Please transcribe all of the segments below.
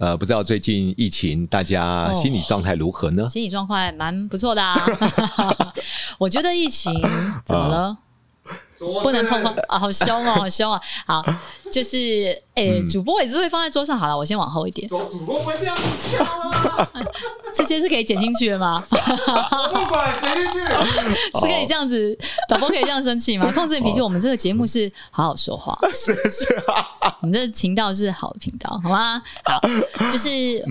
呃，不知道最近疫情大家心理状态如何呢？心理状态蛮不错的啊。我觉得疫情怎么了？不能碰碰啊！好凶哦，好凶啊！好，就是诶、欸，主播也是会放在桌上。好了，我先往后一点。主播不会这样子敲啊！这些是可以剪进去的吗？不管剪进去，是可以这样子。导播可以这样生气吗？控制你脾气。我们这个节目是好好说话，是是啊。我们这个频道是好的频道，好吗？好，就是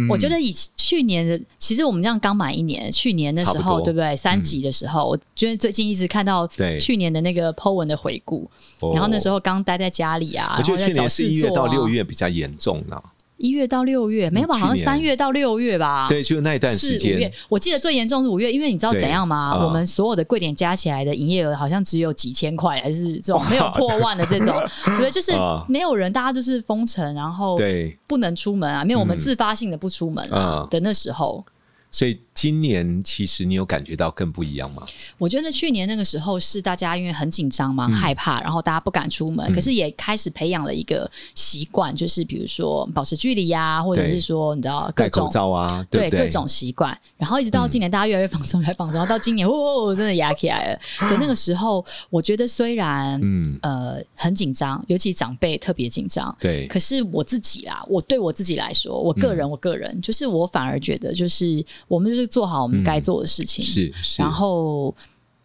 我觉得以去年的，其实我们这样刚满一年，去年的时候，对不对？三集的时候，我觉得最近一直看到去年的那个 po 文的回顾，然后那时候刚待在家里啊，我觉得去年是一月到六月啊比较严重呢。一月到六月没有吧？好像三月到六月吧。对，就那一段时间。五月，我记得最严重是五月，因为你知道怎样吗？我们所有的柜点加起来的营业额好像只有几千块，还是这种没有 破万的这种，对，就是没有人，大家就是封城，然后对不能出门啊，没有我们自发性的不出门啊的那时候。所以今年其实你有感觉到更不一样吗？我觉得去年那个时候是大家因为很紧张嘛，嗯、害怕，然后大家不敢出门，嗯、可是也开始培养了一个习惯，就是比如说保持距离呀、啊，或者是说你知道各种戴口罩啊，对，各种习惯，然后一直到今年大家越来越放松，越来越放松，到今年哦，真的压起来了。可那个时候，我觉得虽然嗯呃很紧张，尤其长辈特别紧张，对，可是我自己啦，我对我自己来说，我个人，嗯、我个人就是我反而觉得就是。我们就是做好我们该做的事情，嗯、是，是。然后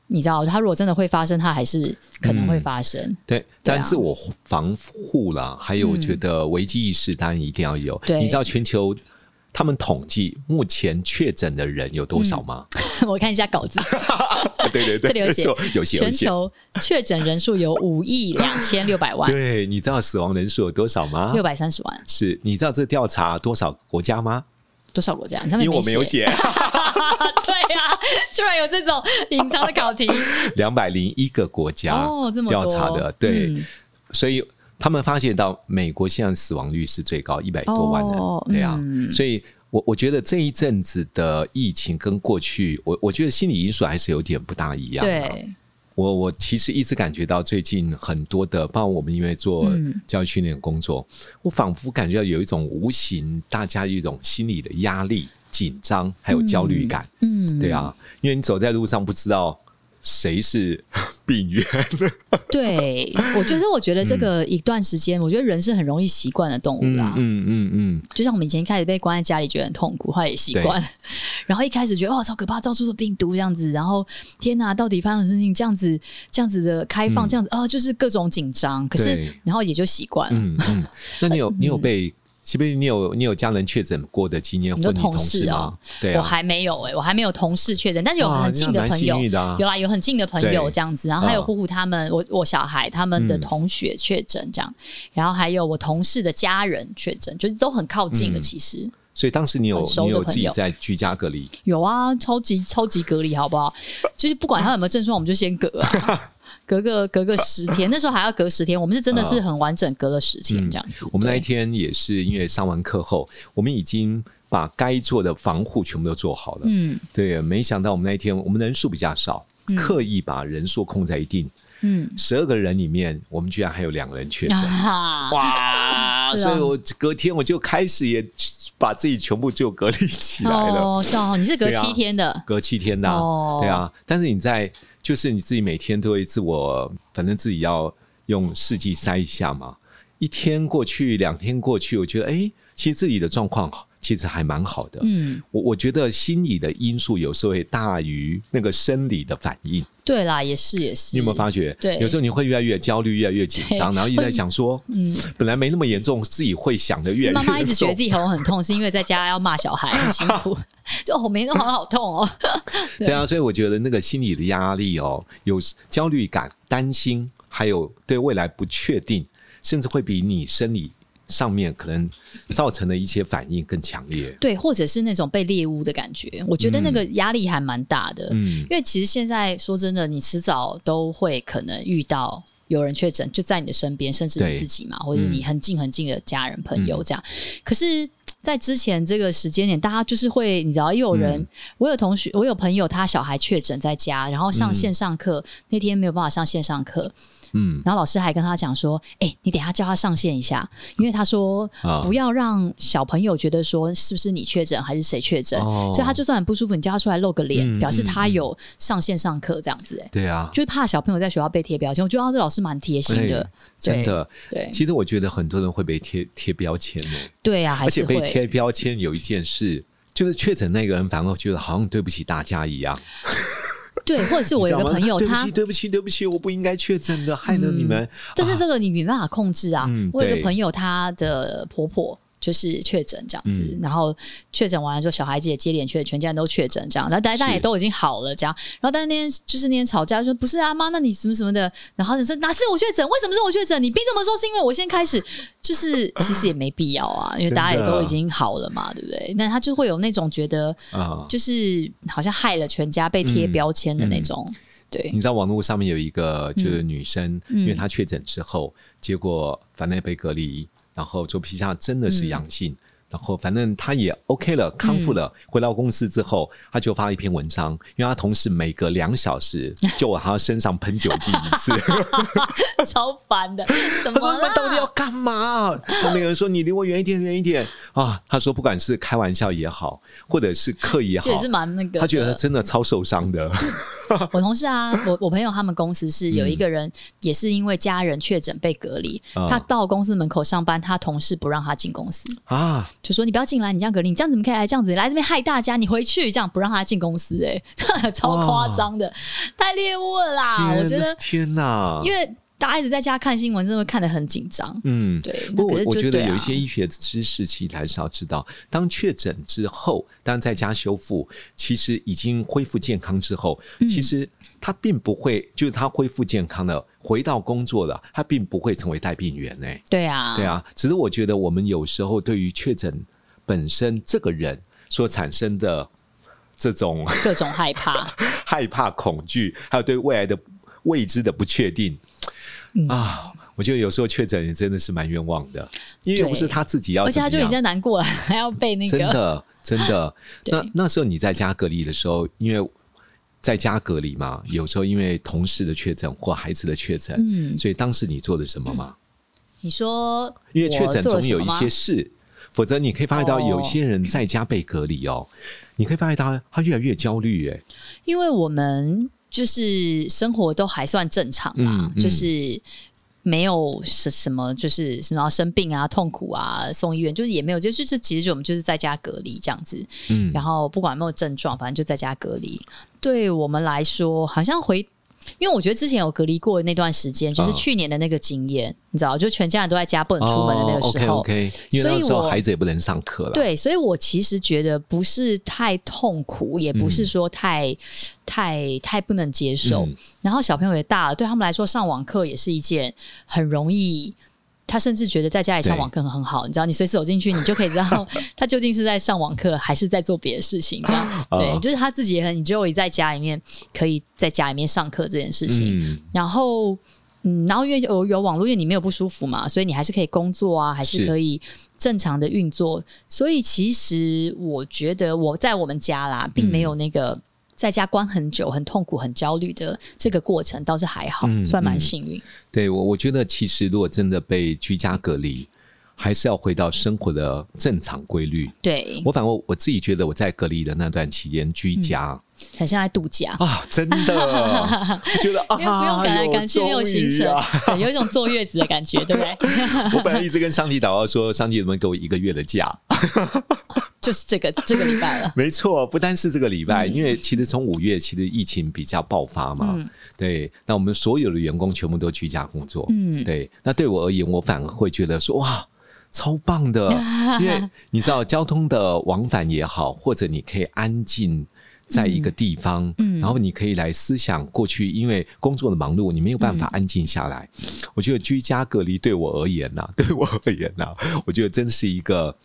你知道，它如果真的会发生，它还是可能会发生。嗯、对，但自我防护啦，还有我觉得危机意识当然一定要有。你知道全球他们统计目前确诊的人有多少吗？嗯、我看一下稿子。对对对，这里有写，有写。全球确诊人数有五亿两千六百万。对，你知道死亡人数有多少吗？六百三十万。是，你知道这调查多少国家吗？多少国家？因为我没有写。对呀、啊，居然有这种隐藏的考题。两百零一个国家哦，这么调查的，对，嗯、所以他们发现到美国现在死亡率是最高，一百多万人，哦、对啊，嗯、所以我我觉得这一阵子的疫情跟过去，我我觉得心理因素还是有点不大一样、啊。对。我我其实一直感觉到最近很多的，包括我们因为做教育训练工作，嗯、我仿佛感觉到有一种无形大家一种心理的压力、紧张还有焦虑感。嗯，对啊，因为你走在路上不知道。谁是病源？对，我就是我觉得这个一段时间，嗯、我觉得人是很容易习惯的动物啦。嗯嗯嗯，嗯就像我们以前一开始被关在家里，觉得很痛苦，后来也习惯。对 然后一开始觉得哇，超可怕，到处是病毒这样子。然后天哪，到底发生什么事情？这样子，这样子的开放，嗯、这样子啊，就是各种紧张。可是，然后也就习惯了。嗯嗯，那你有你有被？是不是你有你有家人确诊过的经验？或你同事啊？对啊，我还没有哎、欸，我还没有同事确诊，但是有很近的朋友，啊、有啦，有很近的朋友这样子，然后还有呼呼他们，我我小孩他们的同学确诊这样，嗯、然后还有我同事的家人确诊，就是都很靠近的，其实、嗯。所以当时你有你有自己在居家隔离？有啊，超级超级隔离，好不好？就是不管他有没有症状，我们就先隔啊。隔个隔个十天，那时候还要隔十天。我们是真的是很完整，隔了十天这样子。嗯、我们那一天也是因为上完课后，我们已经把该做的防护全部都做好了。嗯，对，没想到我们那一天我们人数比较少，嗯、刻意把人数控在一定。嗯，十二个人里面，我们居然还有两个人确诊。啊、哇！哦、所以我隔天我就开始也把自己全部就隔离起来了。哦，是哦，你是隔七天的，隔七天的、啊。哦，对啊，但是你在。就是你自己每天都会自我，反正自己要用试剂塞一下嘛。一天过去，两天过去，我觉得，哎，其实自己的状况其实还蛮好的。嗯，我我觉得心理的因素有时候会大于那个生理的反应。对啦，也是也是。你有没有发觉？对，有时候你会越来越焦虑，越来越紧张，然后一直在想说，嗯，本来没那么严重，自己会想的越来越。妈妈一直觉得自己喉咙很痛，是因为在家要骂小孩很辛苦，就我没那么好痛哦。对，对啊，所以我觉得那个心理的压力哦，有焦虑感、担心，还有对未来不确定，甚至会比你生理。上面可能造成的一些反应更强烈。对，或者是那种被猎物的感觉，我觉得那个压力还蛮大的。嗯，因为其实现在说真的，你迟早都会可能遇到有人确诊，就在你的身边，甚至你自己嘛，或者你很近很近的家人朋友这样。嗯、可是。在之前这个时间点，大家就是会，你知道，又有人，嗯、我有同学，我有朋友，他小孩确诊在家，然后上线上课，嗯、那天没有办法上线上课。嗯，然后老师还跟他讲说：“哎、欸，你等一下叫他上线一下，因为他说不要让小朋友觉得说是不是你确诊还是谁确诊，哦、所以他就算很不舒服，你叫他出来露个脸，嗯、表示他有上线上课这样子。哎，对啊，就是怕小朋友在学校被贴标签。我觉得这老师蛮贴心的，真的。对，其实我觉得很多人会被贴贴标签的。对啊，还是而且被贴标签有一件事，就是确诊那个人反而觉得好像对不起大家一样。”对，或者是我有个朋友，他对不起，对不起，我不应该确诊的，害了你们。但是这个你没办法控制啊。我有个朋友，她的婆婆。就是确诊这样子，嗯、然后确诊完了之后，小孩子也接连确诊，全家人都确诊这样，然后大家大家也都已经好了这样，然后但是那天就是那天吵架，说不是啊妈，那你什么什么的，然后你说哪是我确诊？为什么是我确诊？你凭什么说是因为我先开始？就是其实也没必要啊，因为大家也都已经好了嘛，对不对？那他就会有那种觉得，就是好像害了全家被贴标签的那种。嗯嗯、对，你知道网络上面有一个就是女生，嗯、因为她确诊之后，结果反正被隔离。然后做 PCR 真的是阳性，嗯、然后反正他也 OK 了，康复了。嗯、回到公司之后，他就发了一篇文章，因为他同事每隔两小时就往他身上喷酒精一次，超烦的。他说：“你们到底要干嘛？”后面有人说：“你离我远一点，远一点啊！”他说：“不管是开玩笑也好，或者是刻意也好，也是蛮那个。他觉得他真的超受伤的。”我同事啊，我我朋友他们公司是有一个人，也是因为家人确诊被隔离，嗯、他到公司门口上班，他同事不让他进公司啊，就说你不要进来，你这样隔离，你这样怎么可以来这样子来这边害大家？你回去这样不让他进公司、欸，哎，超夸张的，太猎物了啦！我觉得天哪，因为。大家一直在家看新闻，真的会看得很紧张。嗯，对。不过我我觉得有一些医学知识，其实还是要知道。当确诊之后，当在家修复，其实已经恢复健康之后，其实他并不会，就是他恢复健康了，回到工作了，他并不会成为带病源。哎，对啊，对啊。只是我觉得，我们有时候对于确诊本身这个人所产生的这种各种害怕、害怕、恐惧，还有对未来的未知的不确定。嗯、啊，我觉得有时候确诊也真的是蛮冤枉的，因为又不是他自己要，而且他就已经在难过了，还要被那个真的真的。那那时候你在家隔离的时候，因为在家隔离嘛，有时候因为同事的确诊或孩子的确诊，嗯，所以当时你做了什么吗？你说，因为确诊总有一些事，否则你可以发现到有些人在家被隔离哦，哦你可以发现到他越来越焦虑，哎，因为我们。就是生活都还算正常啦，嗯嗯、就是没有什什么，就是什么生病啊、痛苦啊、送医院，就是也没有，就是这其实就我们就是在家隔离这样子。嗯，然后不管有没有症状，反正就在家隔离。对我们来说，好像回。因为我觉得之前有隔离过的那段时间，就是去年的那个经验，哦、你知道，就全家人都在家不能出门的那个时候。哦、OK，, okay 因为那时候孩子也不能上课了。对，所以我其实觉得不是太痛苦，也不是说太、嗯、太太不能接受。嗯、然后小朋友也大了，对他们来说上网课也是一件很容易。他甚至觉得在家里上网课很好，你知道，你随时走进去，你就可以知道 他究竟是在上网课还是在做别的事情。这样，对，就是他自己也很，你只有在家里面可以在家里面上课这件事情。嗯、然后，嗯，然后因为有有网络，因为你没有不舒服嘛，所以你还是可以工作啊，还是可以正常的运作。所以，其实我觉得我在我们家啦，并没有那个。嗯在家关很久、很痛苦、很焦虑的这个过程倒是还好，嗯、算蛮幸运。对我，我觉得其实如果真的被居家隔离，还是要回到生活的正常规律。对我，反正我，我自己觉得我在隔离的那段期间居家。嗯很像在度假啊！真的，我 觉得啊，因为不用赶来赶去，没有行程，有一种坐月子的感觉，对不对？我本来一直跟上帝祷告说，上帝能不能给我一个月的假？就是这个 这个礼拜了。没错，不单是这个礼拜，因为其实从五月其实疫情比较爆发嘛，对，那我们所有的员工全部都居家工作，嗯，对。那对我而言，我反而会觉得说，哇，超棒的，因为你知道交通的往返也好，或者你可以安静。在一个地方，嗯，然后你可以来思想过去，因为工作的忙碌，你没有办法安静下来。嗯、我觉得居家隔离对我而言呐、啊，对我而言呐、啊，我觉得真是一个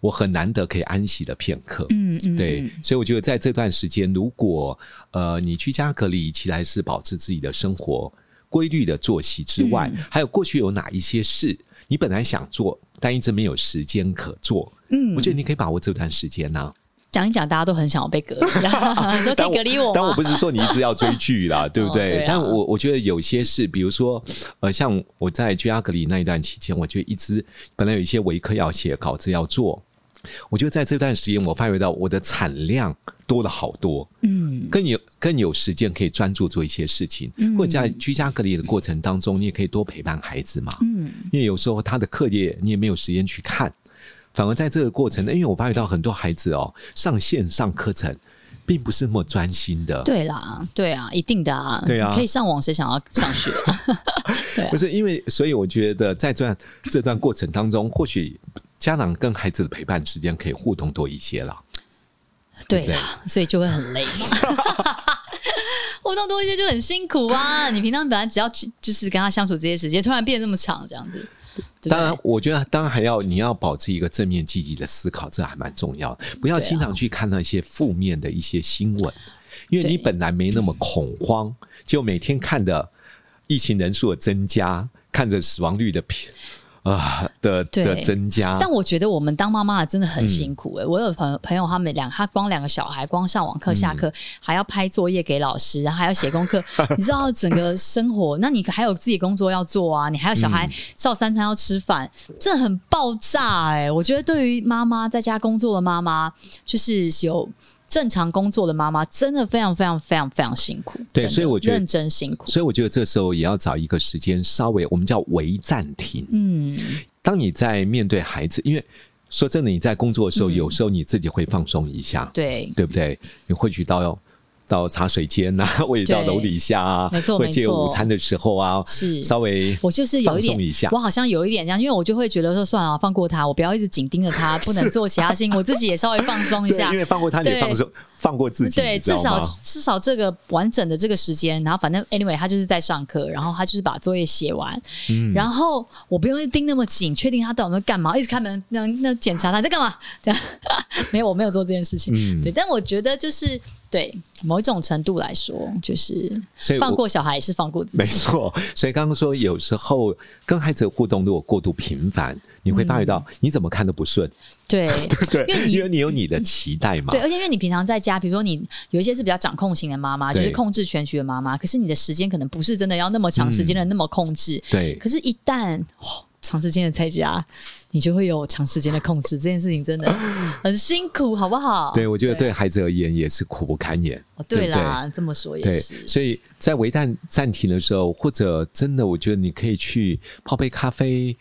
我很难得可以安息的片刻。嗯嗯，对，所以我觉得在这段时间，如果呃你居家隔离，其实还是保持自己的生活规律的作息之外，嗯、还有过去有哪一些事你本来想做，但一直没有时间可做。嗯，我觉得你可以把握这段时间呐、啊。讲一讲，大家都很想要被隔离，说可以隔离我吗？但我不是说你一直要追剧啦，对不对？哦对啊、但我我觉得有些事，比如说，呃，像我在居家隔离那一段期间，我就一直本来有一些维课要写，稿子要做。我觉得在这段时间，我发觉到我的产量多了好多，嗯，更有更有时间可以专注做一些事情，嗯、或者在居家隔离的过程当中，你也可以多陪伴孩子嘛，嗯，因为有时候他的课业你也没有时间去看。反而在这个过程，因为我发觉到很多孩子哦，上线上课程并不是那么专心的。对啦，对啊，一定的啊，对啊，可以上网，谁想要上学？对啊、不是因为，所以我觉得在这段这段过程当中，或许家长跟孩子的陪伴时间可以互动多一些了。对啦，对对，所以就会很累嘛。互动多一些就很辛苦啊！你平常本来只要就是跟他相处这些时间，突然变得那么长，这样子。当然，我觉得当然还要你要保持一个正面积极的思考，这还蛮重要的。不要经常去看那些负面的一些新闻，因为你本来没那么恐慌，就每天看的疫情人数的增加，看着死亡率的平。啊的的增加，但我觉得我们当妈妈的真的很辛苦哎、欸。嗯、我有朋友朋友，他们两他光两个小孩，光上网课下课，嗯、还要拍作业给老师，然后还要写功课。你知道整个生活，那你还有自己工作要做啊，你还有小孩照三餐要吃饭，嗯、这很爆炸哎、欸。我觉得对于妈妈在家工作的妈妈，就是有。正常工作的妈妈真的非常非常非常非常辛苦，对，所以我觉得认真辛苦。所以我觉得这时候也要找一个时间，稍微我们叫微暂停。嗯，当你在面对孩子，因为说真的，你在工作的时候，嗯、有时候你自己会放松一下，对，对不对？你会去到。到茶水间呐、啊，或者到楼底下啊，没错，会借午餐的时候啊，是。稍微我就是有一点一下，我好像有一点这样，因为我就会觉得说算了，放过他，我不要一直紧盯着他，不能做其他事情，我自己也稍微放松一下，因为放过他，你也放松，放过自己，对，至少至少这个完整的这个时间，然后反正 anyway 他就是在上课，然后他就是把作业写完，嗯，然后我不用盯那么紧，确定他到底在干嘛，一直开门那那检查他在干嘛，这样。没有，我没有做这件事情，嗯，对，但我觉得就是。对某一种程度来说，就是放过小孩也是放过自己。没错，所以刚刚说有时候跟孩子的互动如果过度频繁，你会发觉到你怎么看都不顺。对 对对，因为你因为你有你的期待嘛。对，而且因为你平常在家，比如说你有一些是比较掌控型的妈妈，就是控制全局的妈妈，可是你的时间可能不是真的要那么长时间的那么控制。对，可是，一旦长时间的在家，你就会有长时间的控制，这件事情真的 很辛苦，好不好？对，我觉得对孩子而言也是苦不堪言。哦，对啦，这么说也是。所以在维旦暂停的时候，或者真的，我觉得你可以去泡杯咖啡。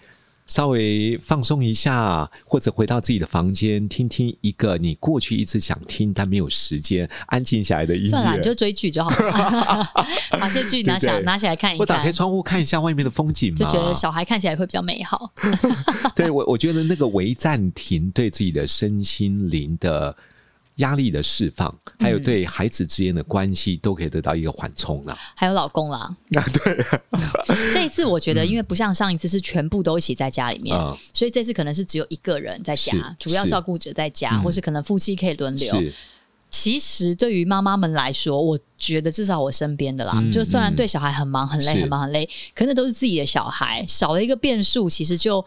稍微放松一下，或者回到自己的房间，听听一个你过去一直想听但没有时间安静下来的音乐。算了，你就追剧就好了。把些剧拿起来拿起来看一看。我打开窗户看一下外面的风景嘛，就觉得小孩看起来会比较美好。对，我我觉得那个微暂停对自己的身心灵的。压力的释放，还有对孩子之间的关系，都可以得到一个缓冲了。还有老公啦，啊 对，这一次我觉得，因为不像上一次是全部都一起在家里面，嗯、所以这次可能是只有一个人在家，主要照顾者在家，是或是可能夫妻可以轮流。其实对于妈妈们来说，我觉得至少我身边的啦，嗯、就虽然对小孩很忙很累很忙很累，可能都是自己的小孩，少了一个变数，其实就。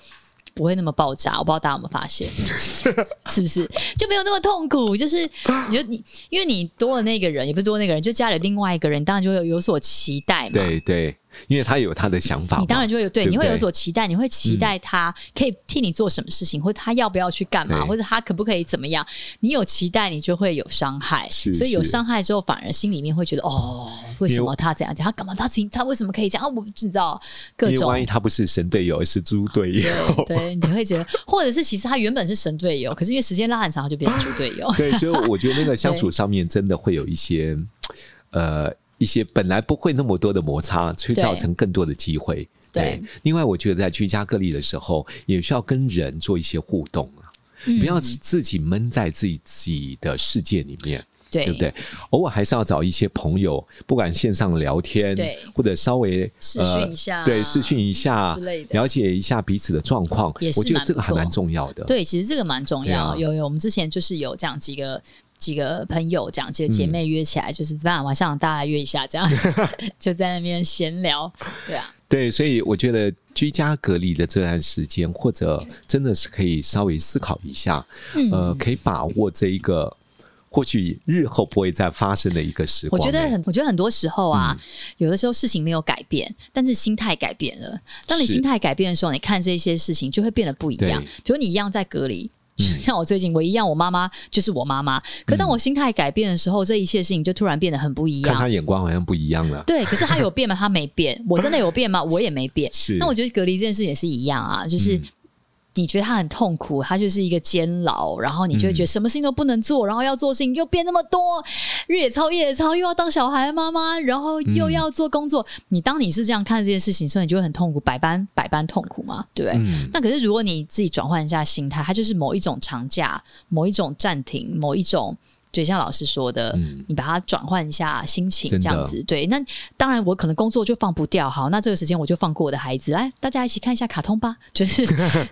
不会那么爆炸，我不知道大家有没有发现，是不是就没有那么痛苦？就是 你就你，因为你多了那个人，也不是多那个人，就家里另外一个人，当然就会有，有所期待嘛。对对。因为他有他的想法，你当然就会有对，对对你会有所期待，你会期待他可以替你做什么事情，嗯、或者他要不要去干嘛，或者他可不可以怎么样？你有期待，你就会有伤害，所以有伤害之后，反而心里面会觉得哦，为什么他这样讲？他干嘛？他他为什么可以这样？我不知道各种。万一他不是神队友，而是猪队友，对，对，你就会觉得，或者是其实他原本是神队友，可是因为时间拉很长，他就变成猪队友。对，所以我觉得那个相处 上面真的会有一些呃。一些本来不会那么多的摩擦，去造成更多的机会。对，对，另外我觉得在居家隔离的时候，也需要跟人做一些互动啊，嗯、不要自己闷在自己的世界里面。对，对不对？偶尔还是要找一些朋友，不管线上聊天，对，或者稍微视讯一下，对，视讯一下之类的，了解一下彼此的状况，也是我觉得这个还蛮重要的。对，其实这个蛮重要。有有，我们之前就是有这样几个。几个朋友这样，几个姐妹约起来，嗯、就是晚上晚上大家约一下，这样 就在那边闲聊，对啊，对，所以我觉得居家隔离的这段时间，或者真的是可以稍微思考一下，嗯、呃，可以把握这一个或许日后不会再发生的一个时光。我觉得很，我觉得很多时候啊，嗯、有的时候事情没有改变，但是心态改变了。当你心态改变的时候，你看这些事情就会变得不一样。比如你一样在隔离。像我最近，我一样，我妈妈就是我妈妈。可当我心态改变的时候，嗯、这一切事情就突然变得很不一样。看他眼光好像不一样了。对，可是他有变吗？他没变。我真的有变吗？我也没变。是。那我觉得隔离这件事也是一样啊，就是。嗯你觉得他很痛苦，他就是一个监牢，然后你就会觉得什么事情都不能做，嗯、然后要做事情又变那么多，日也操夜也操，又要当小孩妈妈，然后又要做工作。嗯、你当你是这样看这件事情，所以你就会很痛苦，百般百般痛苦嘛，对不对？嗯、那可是如果你自己转换一下心态，它就是某一种长假，某一种暂停，某一种。就像老师说的，嗯、你把它转换一下心情，这样子对。那当然，我可能工作就放不掉。好，那这个时间我就放过我的孩子，来，大家一起看一下卡通吧。就是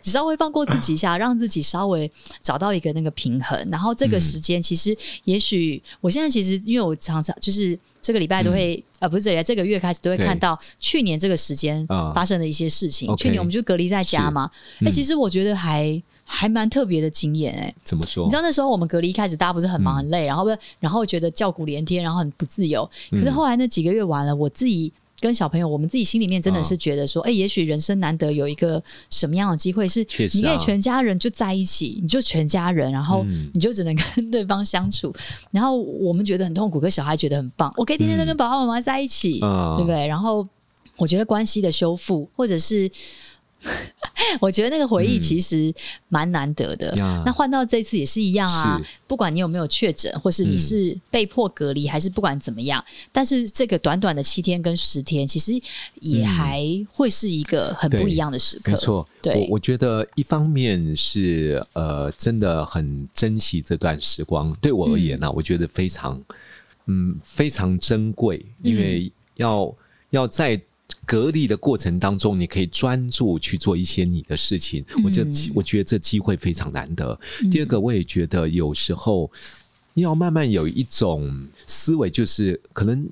你 稍微放过自己一下，让自己稍微找到一个那个平衡。然后这个时间，其实也许我现在其实，因为我常常就是这个礼拜都会，嗯、呃，不是这里这个月开始都会看到去年这个时间发生的一些事情。嗯、去年我们就隔离在家嘛，哎、嗯欸，其实我觉得还。还蛮特别的经验哎，怎么说？你知道那时候我们隔离一开始，大家不是很忙很累，嗯、然后不，然后觉得叫苦连天，然后很不自由。可是后来那几个月完了，我自己跟小朋友，我们自己心里面真的是觉得说，哎、哦，也许人生难得有一个什么样的机会，是你可以全家人就在一起，你就全家人，然后你就只能跟对方相处。嗯、然后我们觉得很痛苦，可小孩觉得很棒，我可以天天都跟爸爸妈妈在一起，嗯、对不对？然后我觉得关系的修复，或者是。我觉得那个回忆其实蛮难得的。嗯、那换到这次也是一样啊，不管你有没有确诊，或是你是被迫隔离，嗯、还是不管怎么样，但是这个短短的七天跟十天，其实也还会是一个很不一样的时刻。没错，对，我我觉得一方面是呃，真的很珍惜这段时光。对我而言呢、啊，嗯、我觉得非常嗯非常珍贵，因为要、嗯、要在。隔离的过程当中，你可以专注去做一些你的事情。嗯、我觉得，我觉得这机会非常难得。嗯、第二个，我也觉得有时候要慢慢有一种思维，就是可能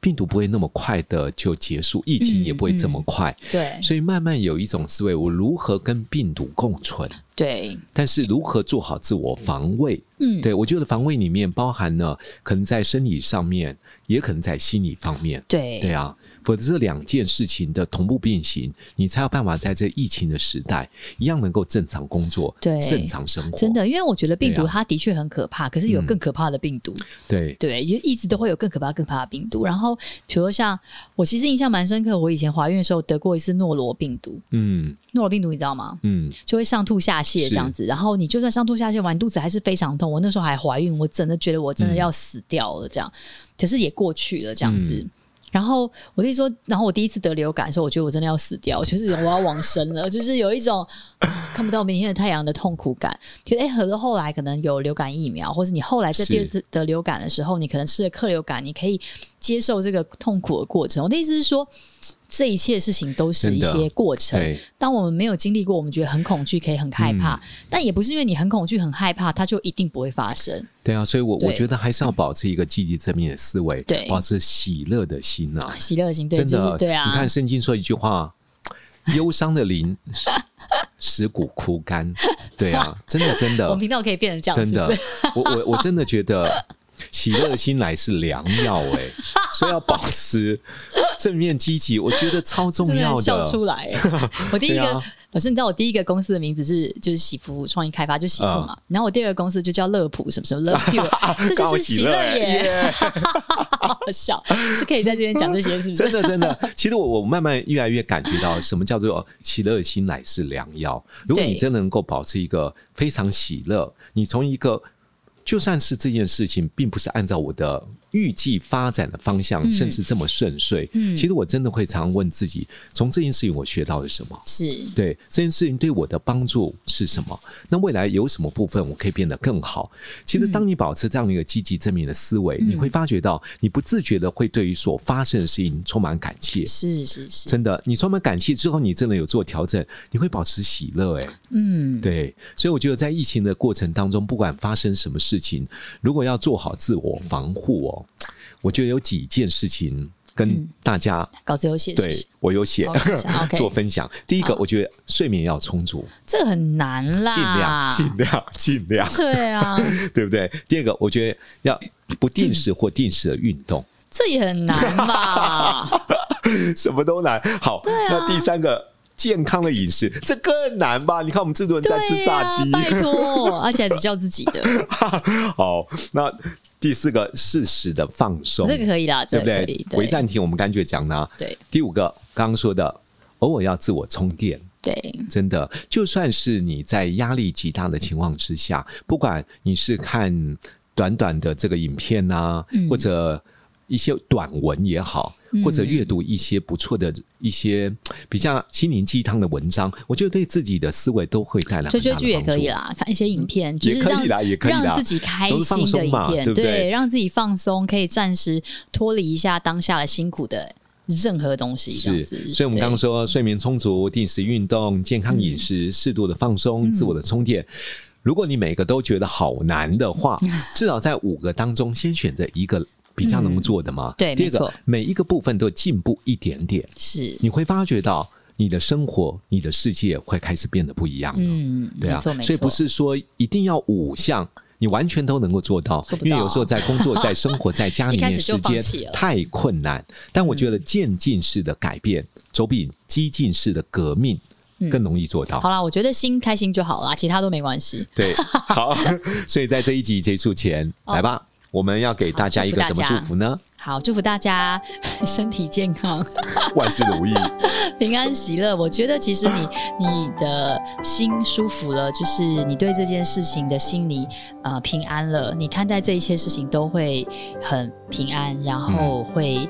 病毒不会那么快的就结束，疫情也不会这么快。嗯嗯、对，所以慢慢有一种思维，我如何跟病毒共存？对，但是如何做好自我防卫？嗯，对，我觉得防卫里面包含了可能在生理上面，也可能在心理方面。对，对啊。否则这两件事情的同步并行，你才有办法在这疫情的时代一样能够正常工作、对正常生活。真的，因为我觉得病毒它的确很可怕，啊、可是有更可怕的病毒。对对，也一直都会有更可怕、更可怕的病毒。然后，比如说像我其实印象蛮深刻，我以前怀孕的时候得过一次诺罗病毒。嗯，诺罗病毒你知道吗？嗯，就会上吐下泻这样子。然后你就算上吐下泻完，肚子还是非常痛。我那时候还怀孕，我真的觉得我真的要死掉了这样。嗯、可是也过去了这样子。嗯然后我弟说，然后我第一次得流感的时候，我觉得我真的要死掉，就是我要往生了，就是有一种 看不到明天的太阳的痛苦感。可是哎，可是后来可能有流感疫苗，或是你后来在第二次得流感的时候，你可能吃了克流感，你可以接受这个痛苦的过程。我的意思是说。这一切事情都是一些过程。当我们没有经历过，我们觉得很恐惧，可以很害怕。嗯、但也不是因为你很恐惧、很害怕，它就一定不会发生。对啊，所以我，我我觉得还是要保持一个积极正面的思维，对，保持喜乐的心啊，喜乐的心，对，真的，就是、对啊。你看圣经说一句话：“ 忧伤的灵使骨枯干。”对啊，真的，真的，我们频道可以变成这样子。真的，我我我真的觉得。喜乐的心乃是良药，哎，所以要保持正面积极，我觉得超重要的。笑出来，我第一个，老师，你知道我第一个公司的名字是就是喜福创意开发，就喜福嘛。然后我第二个公司就叫乐普什么什么乐 Pure，这就是喜乐耶，好笑，是可以在这边讲这些，是不是？真的真的，其实我我慢慢越来越感觉到什么叫做喜乐的心乃是良药。如果你真的能够保持一个非常喜乐，你从一个。就算是这件事情并不是按照我的预计发展的方向，甚至这么顺遂，嗯，其实我真的会常问自己，从这件事情我学到了什么？是对这件事情对我的帮助是什么？那未来有什么部分我可以变得更好？其实，当你保持这样的一个积极正面的思维，你会发觉到，你不自觉的会对于所发生的事情充满感谢。是是是，真的，你充满感谢之后，你真的有做调整，你会保持喜乐。哎，嗯，对，所以我觉得在疫情的过程当中，不管发生什么事情，如果要做好自我防护哦。我觉得有几件事情跟大家稿子有写，对我有写 做分享。第一个，我觉得睡眠要充足，这个很难啦，尽量尽量尽量，对啊，对不对？第二个，我觉得要不定时或定时的运动，这也很难吧？什么都难。好，那第三个，健康的饮食，这更难吧？你看我们这顿在吃炸鸡，拜托，而且还只叫自己的。好，那。第四个适时的放松，这个可以啦，对不对？回暂停，我们刚才讲呢。对。第五个，刚刚说的，偶尔要自我充电。对，真的，就算是你在压力极大的情况之下，不管你是看短短的这个影片啊，或者。一些短文也好，或者阅读一些不错的一些比较心灵鸡汤的文章，我觉得对自己的思维都会带来很大的帮助。追追剧也可以啦，看一些影片也可以啦，也可以让自己开心的影片，对不对？让自己放松，可以暂时脱离一下当下的辛苦的任何东西。是，所以我们刚刚说睡眠充足、定时运动、健康饮食、适度的放松、自我的充电。如果你每个都觉得好难的话，至少在五个当中先选择一个。比较能做的嘛？嗯、对，第二个，每一个部分都进步一点点，是你会发觉到你的生活、你的世界会开始变得不一样了。嗯，对啊，所以不是说一定要五项你完全都能够做到，因为有时候在工作、在生活、在家里 面时间太困难。但我觉得渐进式的改变，走比激进式的革命更容易做到。嗯、好啦，我觉得心开心就好啦，其他都没关系。对，好，所以在这一集结束前，来吧。我们要给大家一个什么祝福呢？好，祝福大家 身体健康，万事如意，平安喜乐。我觉得其实你 你的心舒服了，就是你对这件事情的心里呃平安了，你看待这一切事情都会很平安，然后会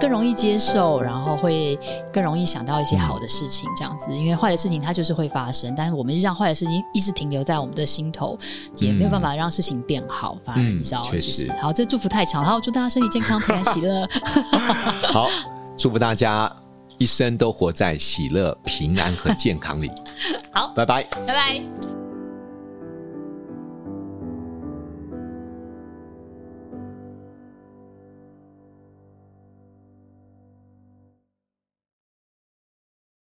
更容易接受，然后会更容易想到一些好的事情，这样子。因为坏的事情它就是会发生，但是我们让坏的事情一直停留在我们的心头，也没有办法让事情变好，反而你知道，确实。好，这祝福太长，然后祝大家身体健康。平安喜乐，好，祝福大家一生都活在喜乐、平安和健康里。好，拜拜，拜拜。